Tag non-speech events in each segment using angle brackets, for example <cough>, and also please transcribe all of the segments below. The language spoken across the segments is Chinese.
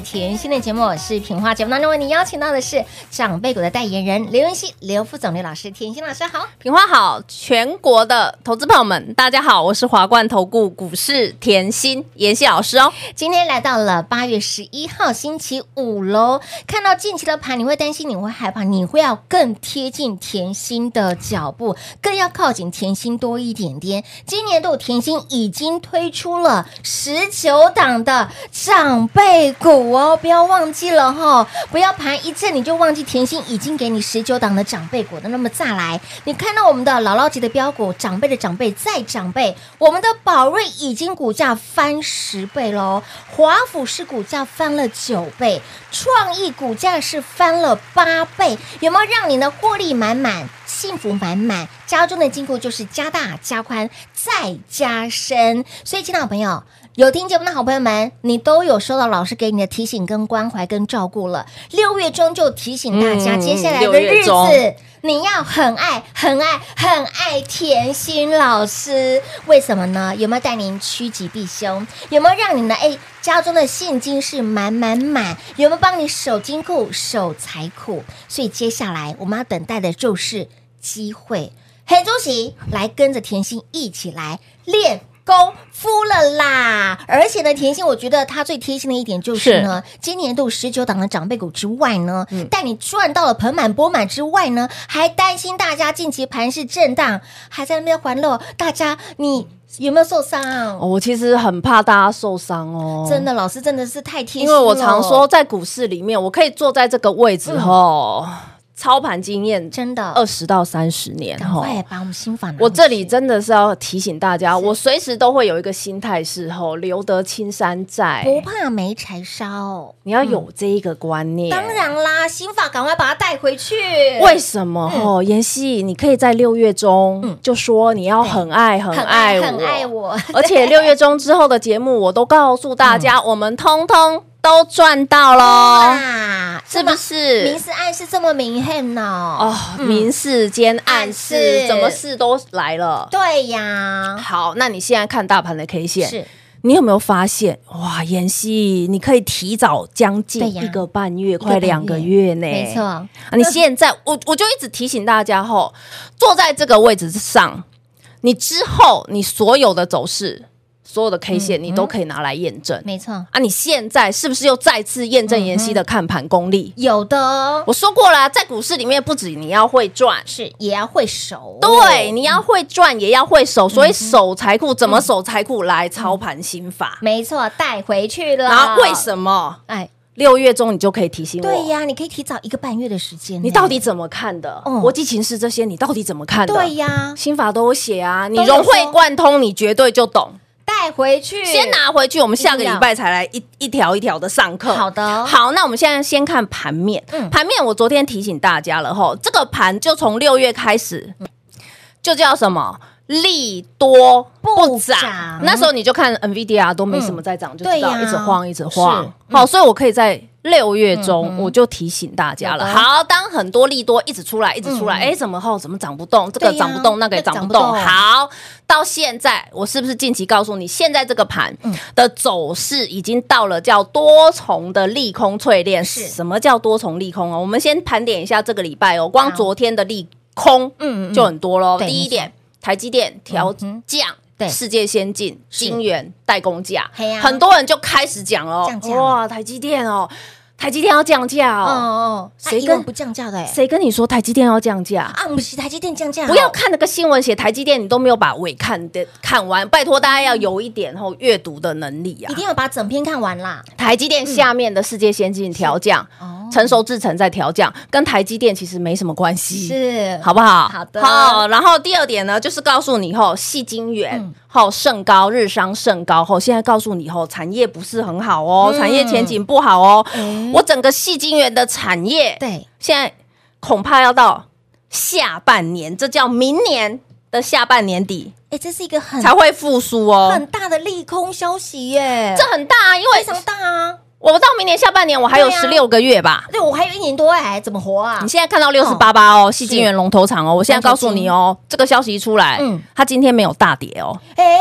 甜心的节目，我是品花。节目当中为你邀请到的是长辈股的代言人刘文熙、刘副总、刘老师。甜心老师好，品花好，全国的投资朋友们大家好，我是华冠投顾股市甜心妍希老师哦。今天来到了八月十一号星期五喽，看到近期的盘，你会担心，你会害怕，你会要更贴近甜心的脚步，更要靠近甜心多一点点。今年度甜心已经推出了十九档的长辈。股哦，不要忘记了哈、哦！不要盘一次你就忘记甜心已经给你十九档的长辈股的。那么再来，你看到我们的姥姥级的标股，长辈的长辈再长辈，我们的宝瑞已经股价翻十倍喽，华府是股价翻了九倍，创意股价是翻了八倍，有没有让你的获利满满，幸福满满？家中的金库就是加大、加宽、再加深。所以，亲爱的朋友。有听节目的好朋友们，你都有收到老师给你的提醒、跟关怀、跟照顾了。六月中就提醒大家，嗯、接下来的日子你要很爱、很爱、很爱甜心老师。为什么呢？有没有带您趋吉避凶？有没有让你的哎家中的现金是满满满？有没有帮你守金库、守财库？所以接下来我们要等待的就是机会。黑主席来跟着甜心一起来练。功夫了啦！而且呢，甜心，我觉得他最贴心的一点就是呢，是今年度十九档的长辈股之外呢，带、嗯、你赚到了盆满钵满之外呢，还担心大家近期盘势震荡，还在那边环乐。大家，你有没有受伤？哦，我其实很怕大家受伤哦。真的，老师真的是太贴心了。因为我常说，在股市里面，我可以坐在这个位置哦。嗯操盘经验真的二十到三十年赶快，把我们心法拿。我这里真的是要提醒大家，我随时都会有一个心态是吼，留得青山在，不怕没柴烧。你要有这一个观念。当然啦，心法赶快把它带回去。为什么吼？妍希，你可以在六月中就说你要很爱很爱很爱我，而且六月中之后的节目，我都告诉大家，我们通通。都赚到喽，是不是？明示暗示这么明显呢？哦，明示兼暗示，什么事都来了。对呀。好，那你现在看大盘的 K 线，是你有没有发现？哇，妍希，你可以提早将近一个半月，快两个月呢。没错。你现在，<laughs> 我我就一直提醒大家吼，坐在这个位置上，你之后你所有的走势。所有的 K 线你都可以拿来验证。没错啊，你现在是不是又再次验证妍希的看盘功力？有的，我说过了，在股市里面不止你要会赚，是也要会守。对，你要会赚，也要会守。所以守财库怎么守财库？来操盘心法，没错，带回去了。然后为什么？哎。六月中你就可以提醒我，对呀，你可以提早一个半月的时间。你到底怎么看的？国际情势这些你到底怎么看的？对呀，心法都有写啊，你融会贯通，你绝对就懂。带回去，先拿回去，我们下个礼拜才来一一条一条的上课。好的，好，那我们现在先看盘面。盘面我昨天提醒大家了吼，这个盘就从六月开始，就叫什么？利多不涨，那时候你就看 NVIDIA 都没什么在涨，就知道一直晃，一直晃。好，所以我可以在六月中我就提醒大家了。好，当很多利多一直出来，一直出来，哎，怎么后怎么涨不动？这个涨不动，那个也涨不动。好，到现在我是不是近期告诉你，现在这个盘的走势已经到了叫多重的利空淬炼？是什么叫多重利空哦？我们先盘点一下这个礼拜哦，光昨天的利空，嗯，就很多喽。第一点。台积电调降，对世界先进晶圆代工价，很多人就开始讲了，哇，台积电哦，台积电要降价哦，哦，谁跟不降价的？谁跟你说台积电要降价啊？不是台积电降价，不要看那个新闻写台积电，你都没有把尾看的看完，拜托大家要有一点后阅读的能力啊，一定要把整篇看完啦。台积电下面的世界先进调降。成熟制程在调降，跟台积电其实没什么关系，是好不好？好的。好，然后第二点呢，就是告诉你后，细晶圆后甚高，日商甚高后，现在告诉你后，产业不是很好哦，产业前景不好哦。我整个细晶圆的产业，对，现在恐怕要到下半年，这叫明年的下半年底，哎，这是一个很才会复苏哦，很大的利空消息耶，这很大，因为非常大啊。我到明年下半年，我还有十六个月吧？对，我还有一年多哎，怎么活啊？你现在看到六十八八哦，细金源龙头厂哦，我现在告诉你哦，这个消息一出来，嗯，它今天没有大跌哦，哎，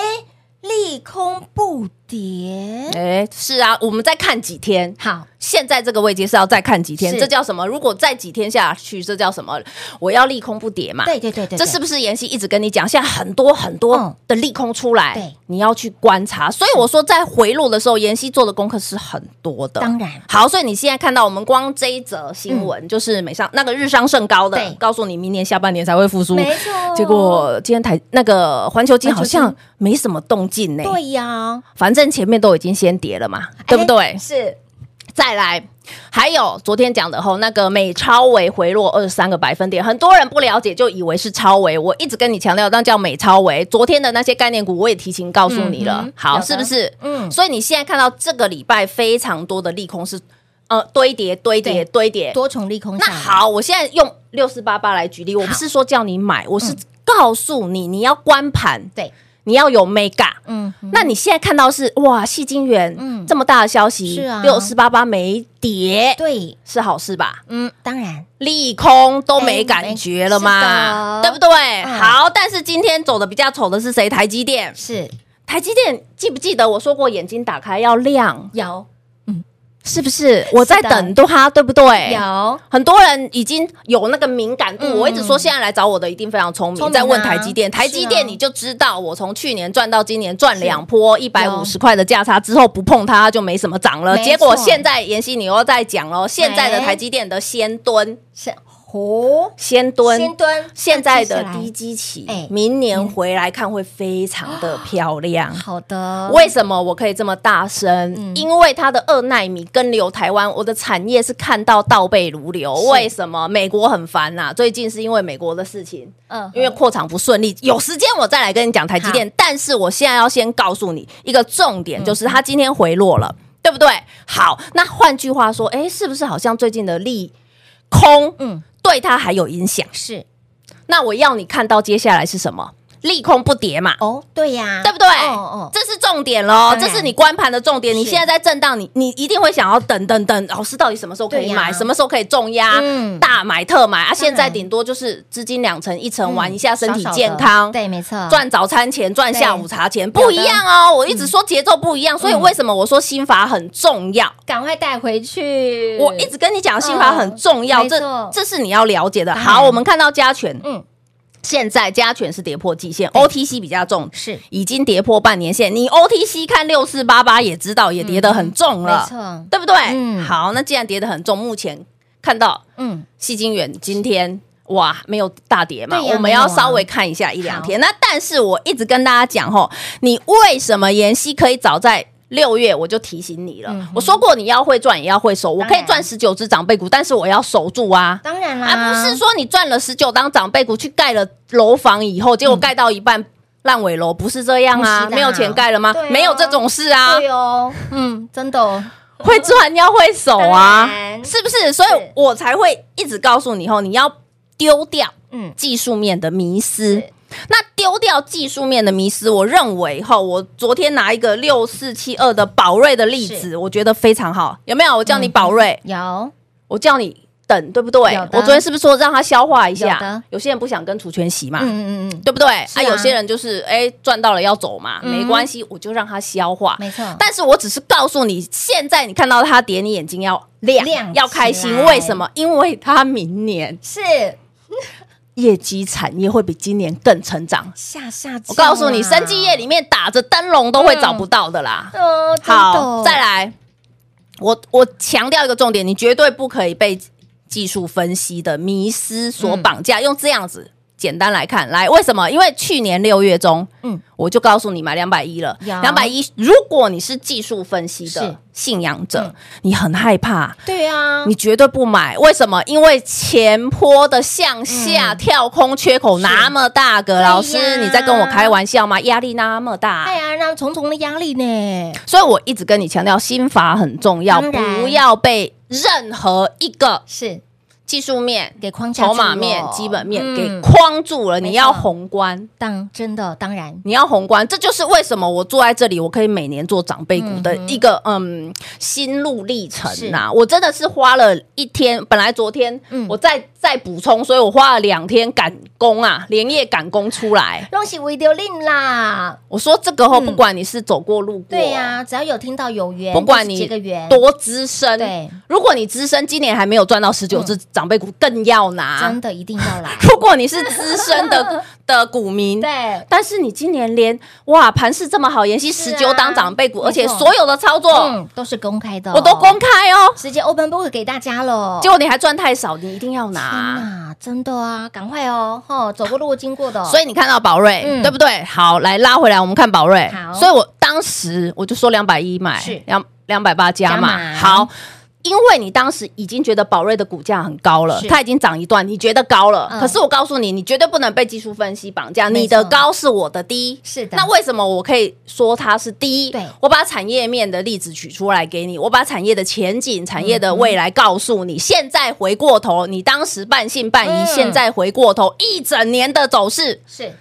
利空不跌，哎，是啊，我们再看几天，好。现在这个位置是要再看几天，这叫什么？如果再几天下去，这叫什么？我要利空不跌嘛？对对对对，这是不是妍希一直跟你讲？现在很多很多的利空出来，对，你要去观察。所以我说，在回落的时候，妍希做的功课是很多的。当然，好，所以你现在看到我们光这一则新闻，就是美商那个日商甚高的，告诉你明年下半年才会复苏，没错。结果今天台那个环球金好像没什么动静呢。对呀，反正前面都已经先跌了嘛，对不对？是。再来，还有昨天讲的吼，那个美超维回落二十三个百分点，很多人不了解就以为是超维。我一直跟你强调，那叫美超维。昨天的那些概念股，我也提前告诉你了。嗯、好，是不是？嗯。所以你现在看到这个礼拜非常多的利空是呃堆叠、堆叠、堆叠，多重利空。那好，我现在用六四八八来举例，我不是说叫你买，我是告诉你你要关盘。对。你要有 mega，嗯，那你现在看到是哇，矽晶圆，嗯，这么大的消息，是啊，六四八八没跌，对，是好事吧？嗯，当然，利空都没感觉了嘛，对不对？好，但是今天走的比较丑的是谁？台积电是台积电，记不记得我说过，眼睛打开要亮，有。是不是我在等它，对不对？有很多人已经有那个敏感度。我一直说，现在来找我的一定非常聪明。在问台积电，台积电你就知道，我从去年赚到今年赚两波一百五十块的价差之后，不碰它就没什么涨了。结果现在妍希你又在讲哦，现在的台积电的先蹲是。哦，先蹲，先蹲，现在的低基期，明年回来看会非常的漂亮。好的，为什么我可以这么大声？因为它的二奈米跟流台湾，我的产业是看到倒背如流。为什么？美国很烦呐，最近是因为美国的事情，嗯，因为扩厂不顺利。有时间我再来跟你讲台积电，但是我现在要先告诉你一个重点，就是它今天回落了，对不对？好，那换句话说，哎，是不是好像最近的利空，嗯？对他还有影响，是。那我要你看到接下来是什么？利空不跌嘛？哦，对呀，对不对？哦哦，这是重点喽，这是你观盘的重点。你现在在震荡，你你一定会想要等等等，老师到底什么时候可以买？什么时候可以重压？大买特买啊！现在顶多就是资金两成一成玩一下，身体健康。对，没错，赚早餐钱，赚下午茶钱不一样哦。我一直说节奏不一样，所以为什么我说心法很重要？赶快带回去。我一直跟你讲心法很重要，这这是你要了解的。好，我们看到加权，嗯。现在加权是跌破季线，OTC 比较重，是已经跌破半年线。你 OTC 看六四八八也知道，也跌得很重了，没错，对不对？嗯好，那既然跌得很重，目前看到嗯，矽晶圆今天哇没有大跌嘛，我们要稍微看一下一两天。那但是我一直跟大家讲吼，你为什么妍希可以早在六月我就提醒你了？嗯我说过你要会赚也要会守，我可以赚十九只长辈股，但是我要守住啊。当然啦，而不是说你赚了十九张长辈股去盖了楼房以后，结果盖到一半烂尾楼，不是这样啊？没有钱盖了吗哦？没有这种事啊！对哦，嗯，真的哦，会赚要会守啊，是不是？所以我才会一直告诉你后，你要丢掉嗯，技术面的迷思是。那丢掉技术面的迷失，我认为哈，我昨天拿一个六四七二的宝瑞的例子，我觉得非常好。有没有？我叫你宝瑞，有我叫你等，对不对？我昨天是不是说让他消化一下有？有些人不想跟除权息嘛，嗯嗯嗯，对不对？是啊有些人就是哎赚到了要走嘛，嗯没关系，我就让他消化。没错，但是我只是告诉你，现在你看到他跌，你眼睛要亮，亮要开心为什么？因为他明年是业绩产业会比今年更成长。下下，我告诉你，生技业里面打着灯笼都会找不到的啦。呃，好，再来，我我强调一个重点，你绝对不可以被技术分析的迷失所绑架。用这样子简单来看，来为什么？因为去年六月中，嗯，我就告诉你买两百一了，有两百一。如果你是技术分析的信仰者，嗯。你很害怕。对啊，你绝对不买，为什么？因为前坡的向下跳空缺口那么大个，嗯老师你在跟我开玩笑吗？压力那么大，哎呀，那重重的压力呢，所以我一直跟你强调，心法很重要，不要被任何一个是技术面、给框架住筹码面、基本面嗯。给框住了。你要宏观，当真的当然。你要宏观，这就是为什么我坐在这里，我可以每年做长辈股的一个嗯心路历程呐。我真的是花了一天，本来昨天嗯。我再再补充，所以我花了两天赶工啊，连夜赶工出来。恭喜微丢令啦，我说这个后，嗯。不管你是走过路过，对呀，只要有听到有缘，不管你就是结个缘，多资深，对，如果你资深今年还没有赚到十九只长辈股，更要拿真。的一定要来，<laughs> 如果你是资深的 <laughs> 的股民，对，但是你今年连哇盘势这么好，妍希是啊十九档长辈股，而且所有的操作嗯，都是公开的，我都公，开哦，直接 open book 给大家了，结果你还赚太少，你一定要拿。哪，真的啊，赶快哦，吼，走过路经过的哦，所以你看到宝瑞，嗯对不对？好，来拉回来，我们看宝瑞好。所以我当时我就说两百一买是，两两百八加嘛。好。因为你当时已经觉得宝瑞的股价很高了是，它已经涨一段，你觉得高了。嗯可是我告诉你，你绝对不能被技术分析绑架。你的高是我的低，是的那为什么我可以说它是低？对我把产业面的例子取出来给你，我把产业的前景、产业的未来告诉你。现在回过头，你当时半信半疑，嗯现在回过头，一整年的走势是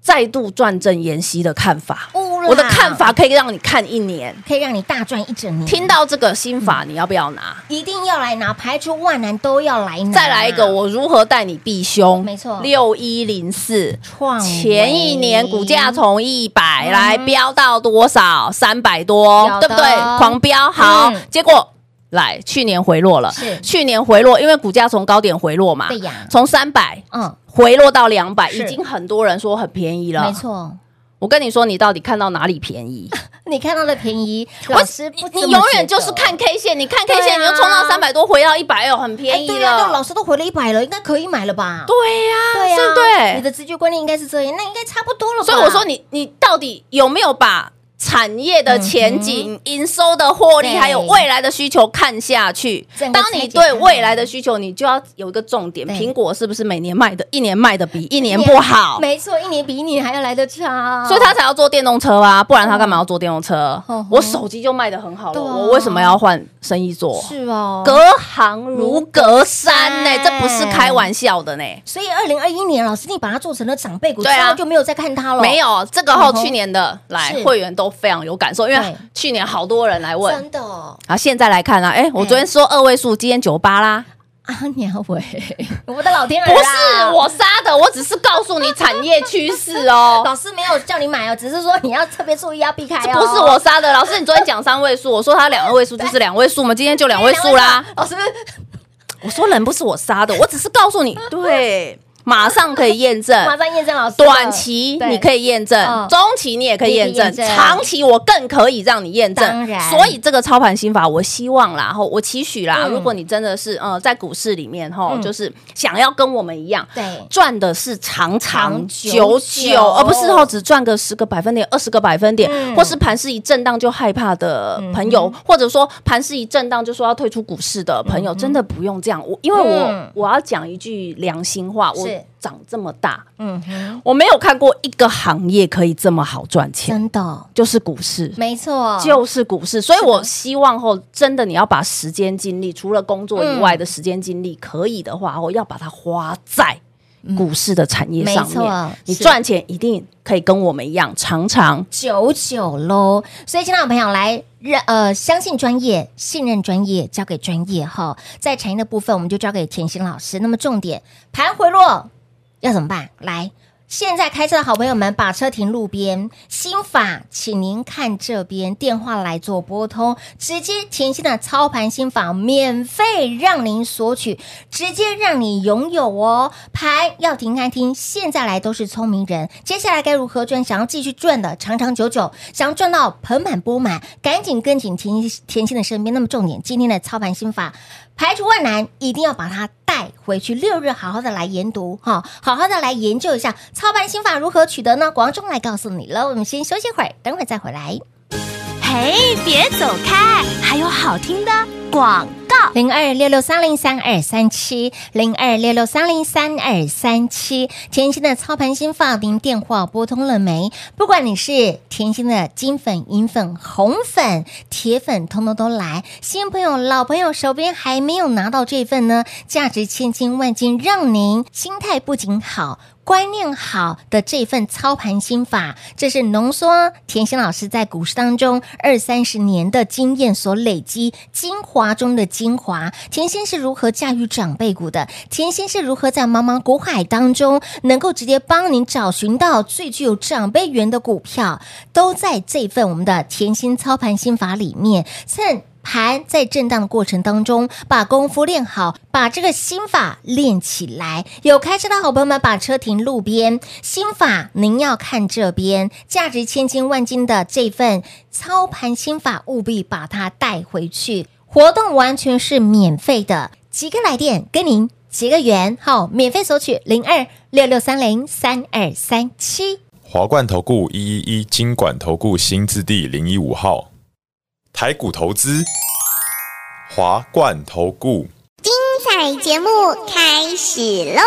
再度转正妍希的看法。乌啦。我的看法可以让你看一年。可以让你大赚一整年，听到这个心法，你要不要拿？一定要来拿，排除万难都要来拿，再来一个，我如何带你避凶？没错。六一零四，创前一年股价从一百嗯。来飙到多少？三百多对不对？狂飙，好。嗯，结果来去年回落了，是。去年回落，因为股价从高点回落嘛。对呀，从三百嗯，回落到两百，已经很多人说很便宜了。没错，我跟你说，你到底看到哪里便宜？<laughs> 你看到的便宜，我老师不你永远就是看 K 线，你看 K 线，你就冲到三百多，回到一百二，很便宜哎对啊，了。老师都回了一百了，应该可以买了吧？对呀，对不对？你的直觉观念应该是这样，那应该差不多了吧？所以我说你，你到底有没有把产业的前景、营收的获利，还有未来的需求看下去。当你对未来的需求，你就要有一个重点：苹果是不是每年卖的，一年卖的比一年不好？没错，一年比一年还要来得差，所以他才要做电动车啊，不然他干嘛要做电动车？嗯？我手机就卖的很好了，啊。我为什么要换生意做？是哦，隔行如隔山呢、这不是开玩笑的呢、所以二零二一年，老师你把它做成了长辈股，对啊。就没有再看它了，没有这个后，嗯哼。去年的来会员都非常有感受，因为去年好多人来问。真的哦好，现在来看啊，哎，我昨天说二位数，今天九八啦，啊，鸟尾，<laughs> 我的老天儿不啊是我杀的，我只是告诉你产业趋势哦，<laughs> 老师没有叫你买哦，只是说你要特别注意，要避开哦。这不是我杀的。老师，你昨天讲三位数，我说他两位数就是两位数嘛，今天就两位数啦。<laughs> 老师，我说人不是我杀的，我只是告诉你，对，马上可以验证，马上验证老师。短期你可以验证，哦、中期你也可以验证，长期我更可以让你验证。所以这个操盘心法，我希望啦，后我期许啦、嗯，如果你真的是呃在股市里面哈、嗯，就是想要跟我们一样，对，赚的是长长久久，而不是后只赚个十个百分点、二十个百分点，嗯、或是盘势一震荡就害怕的朋友，嗯、或者说盘势一震荡就说要退出股市的朋友，嗯、真的不用这样。我因为我、嗯、我要讲一句良心话，我。长这么大，嗯，我没有看过一个行业可以这么好赚钱，真的。就是股市，没错，就是股市。所以我希望后真的你要把时间精力，除了工作以外的时间精力，可以的话，我要把它花在股市的产业上面。你赚钱一定可以跟我们一样长长久久喽。所以，亲爱的朋友来认呃，相信专业，信任专业，交给专业哈。在产业的部分，我们就交给甜心老师。那么重点，盘回落。要怎么办？来，现在开车的好朋友们，把车停路边。心法，请您看这边，电话来做拨通，直接甜心的操盘心法免费让您索取，直接让你拥有哦。盘要停看听，现在来都是聪明人，接下来该如何赚？想要继续赚的长长久久，想要赚到盆满钵满，赶紧跟紧甜甜心的身边。那么重点，今天的操盘心法。排除万难，一定要把它回去。六日好好的来研读哈，好好的来研究一下操盘心法如何取得呢？广中来告诉你了。我们先休息会儿，等会儿再回来。嘿，别走开，还有好听的广告。零二六六三零三二三七，零二六六三零三二三七，甜心的操盘心法，您电话拨通了没？不管你是甜心的金粉、银粉、红粉、铁粉，通通都来。新朋友、老朋友手边还没有拿到这份呢，价值千金万金，让您心态不仅好。观念好的这份操盘心法，这是浓缩甜心老师在股市当中二三十年的经验所累积精华中的精华。甜心是如何驾驭长辈股的？甜心是如何在茫茫股海当中能够直接帮您找寻到最具有长辈缘的股票？都在这份我们的甜心操盘心法里面。趁盘在震荡的过程当中，把功夫练好，把这个心法练起来。有开车的好朋友们，把车停路边。心法您要看这边，价值千金万金的这份操盘心法，务必把它带回去。活动完全是免费的，几个来电跟您结个缘，好，免费索取零二六六三零三二三七。华冠投顾一一一金管投顾新字第零一五号。台股投资，华冠投顾，精彩节目开始喽！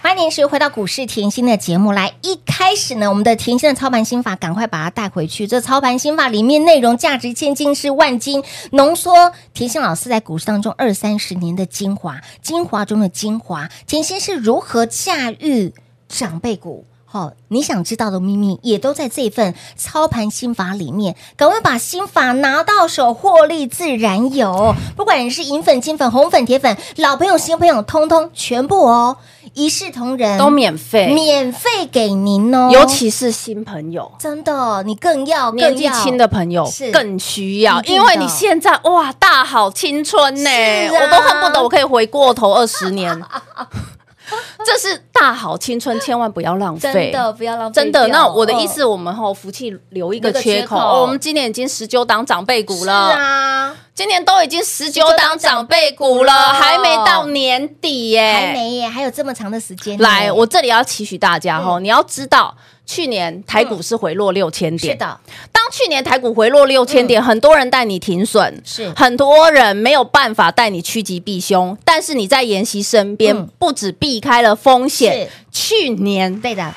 欢迎是回到股市甜心的节目来。一开始呢，我们的甜心的操盘心法，赶快把它带回去。这操盘心法里面内容价值千金是万金，浓缩甜心老师在股市当中二三十年的精华，精华中的精华。甜心是如何驾驭长辈股？好、哦，你想知道的秘密也都在这份操盘心法里面。赶快把心法拿到手，获利自然有。不管你是银粉、金粉、红粉、铁粉，老朋友、新朋友，通通全部哦，一视同仁，都免费，免费给您哦。尤其是新朋友，真的，你更要，年纪轻的朋友是更需要，因为你现在哇，大好青春呢、啊，我都恨不得我可以回过头二十年。<laughs> 这是大好青春，千万不要浪费，真的不要浪费。真的，那我的意思，我们吼福气留一个缺口。哦、我们今年已经十九档长辈股了，是啊，今年都已经十九档长辈股了，还没到年底耶，还没耶，还有这么长的时间。来，我这里要期许大家哈、嗯，你要知道。去年台股是回落六千点，嗯，是的。当去年台股回落六千点，嗯，很多人带你停损，是很多人没有办法带你趋吉避凶。但是你在妍希身边，嗯，不止避开了风险，去年对的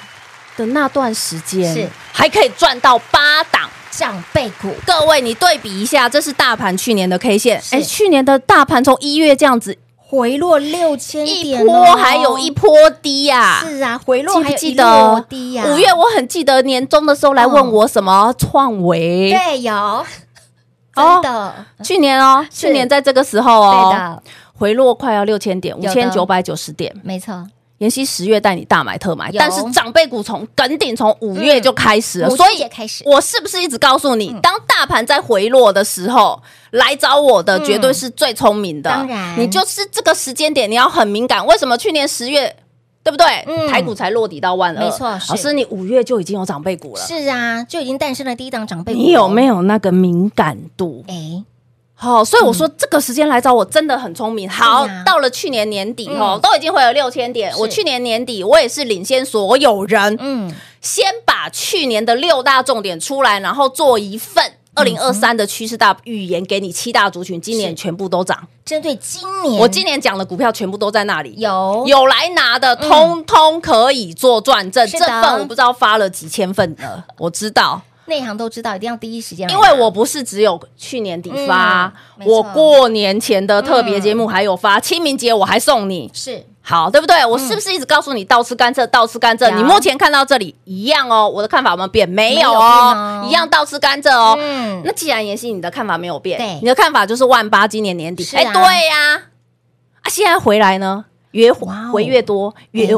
的那段时间是还可以赚到八档长辈股。各位，你对比一下，这是大盘去年的 K 线。哎，去年的大盘从一月这样子。回落六千点，一波还有一波低呀！是啊，回落还记得低呀。五月我很记得年终的时候来问我什么创维，对，有真的，去年哦，去年在这个时候哦，对的，回落快要六千点，五千九百九十点，没错。妍希十月带你大买特买，但是长辈股从梗顶从五月就开始了，嗯所以开始我是不是一直告诉你，当大盘在回落的时候来找我的，绝对是最聪明的。当然你就是这个时间点，你要很敏感。为什么去年十月？对不对？嗯台股才落底到万二，没错老师，你五月就已经有长辈股了，是啊，就已经诞生了第一档长辈股。你有没有那个敏感度？哎，好、所以我说这个时间来找我真的很聪明。好，到了去年年底嗯。哦，都已经回了六千点。我去年年底我也是领先所有人，嗯，先把去年的六大重点出来，然后做一份二零二三的趋势大预言给你，七大族群今年全部都涨。针对今年，我今年讲的股票全部都在那里。有。有来拿的，通通可以做转正。这份我不知道发了几千份的，我知道，内行都知道，一定要第一时间因，为我不是只有去年底发，嗯我过年前的特别节目还有发，清明节我还送你。是好，对不对？我是不是一直告诉你倒吃甘蔗，倒吃甘蔗？你目前看到这里一样哦，我的看法有没有变？没有哦哦，一样倒吃甘蔗哦。嗯那既然妍希你的看法没有变，对你的看法就是万八今年年底。哎啊对呀，啊，现在回来呢，越回越多，越哎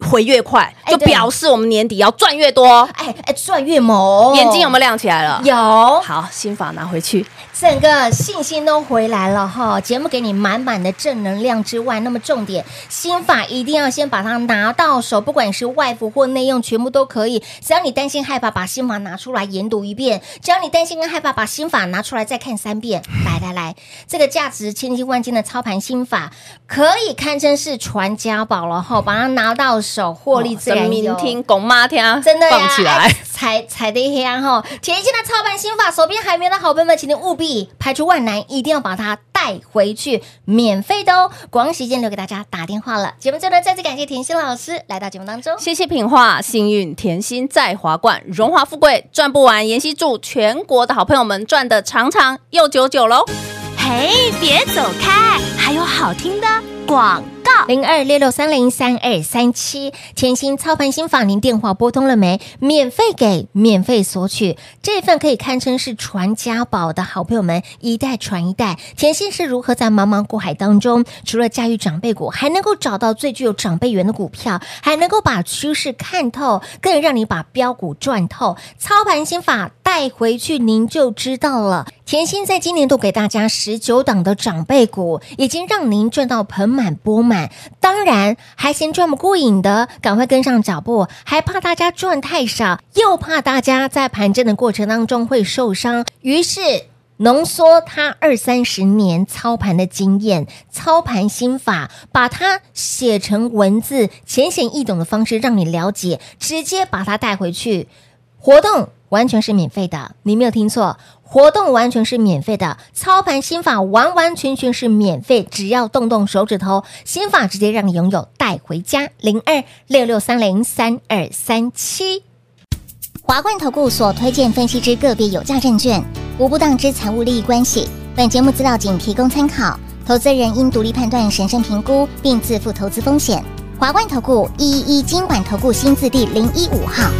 回越快，就表示我们年底要赚越多。哎哎，赚越猛，眼睛有没有亮起来了？有？好，心法拿回去。整个信心都回来了哈，节目给你满满的正能量之外，那么重点心法一定要先把它拿到手，不管是外服或内用，全部都可以。只要你担心害怕，把心法拿出来研读一遍；只要你担心跟害怕，把心法拿出来再看三遍。来来来，这个价值千金万金的操盘心法，可以堪称是传家宝了哈，把它拿到手，获利自人然有。民听，公妈听，真的呀，放起来哎。踩踩的香哈！甜心的操盘心法，手边还没的好朋友们，请您务必排除万难，一定要把它带回去，免费的哦！广告时间留给大家打电话了。节目最后呢，再次感谢甜心老师来到节目当中。谢谢品画，幸运甜心在华冠，荣华富贵赚不完。妍希祝全国的好朋友们赚的长长又久久喽！嘿，别走开，还有好听的广告。零二六六三零三二三七，甜心操盘心法，您电话拨通了没？免费给，免费索取，这份可以堪称是传家宝的好朋友们，一代传一代。甜心是如何在茫茫股海当中，除了驾驭长辈股，还能够找到最具有长辈缘的股票，还能够把趋势看透，更让你把标股赚透。操盘心法带回去，您就知道了。甜心在今年度给大家十九档的长辈股，已经让您赚到盆满钵满。当然，还嫌赚不过瘾的，赶快跟上脚步。还怕大家赚太少，又怕大家在盘整的过程当中会受伤，于是浓缩他二三十年操盘的经验、操盘心法，把它写成文字，浅显易懂的方式让你了解，直接把它带回去。活动完全是免费的，你没有听错，活动完全是免费的，操盘心法完完全全是免费，只要动动手指头，心法直接让你拥有带回家。零二六六三零三二三七，华冠投顾所推荐分析之个别有价证券，无不当之财务利益关系。本节目资料仅提供参考，投资人应独立判断、审慎评估，并自负投资风险。华冠投顾一一一金管投顾新字第零一五号。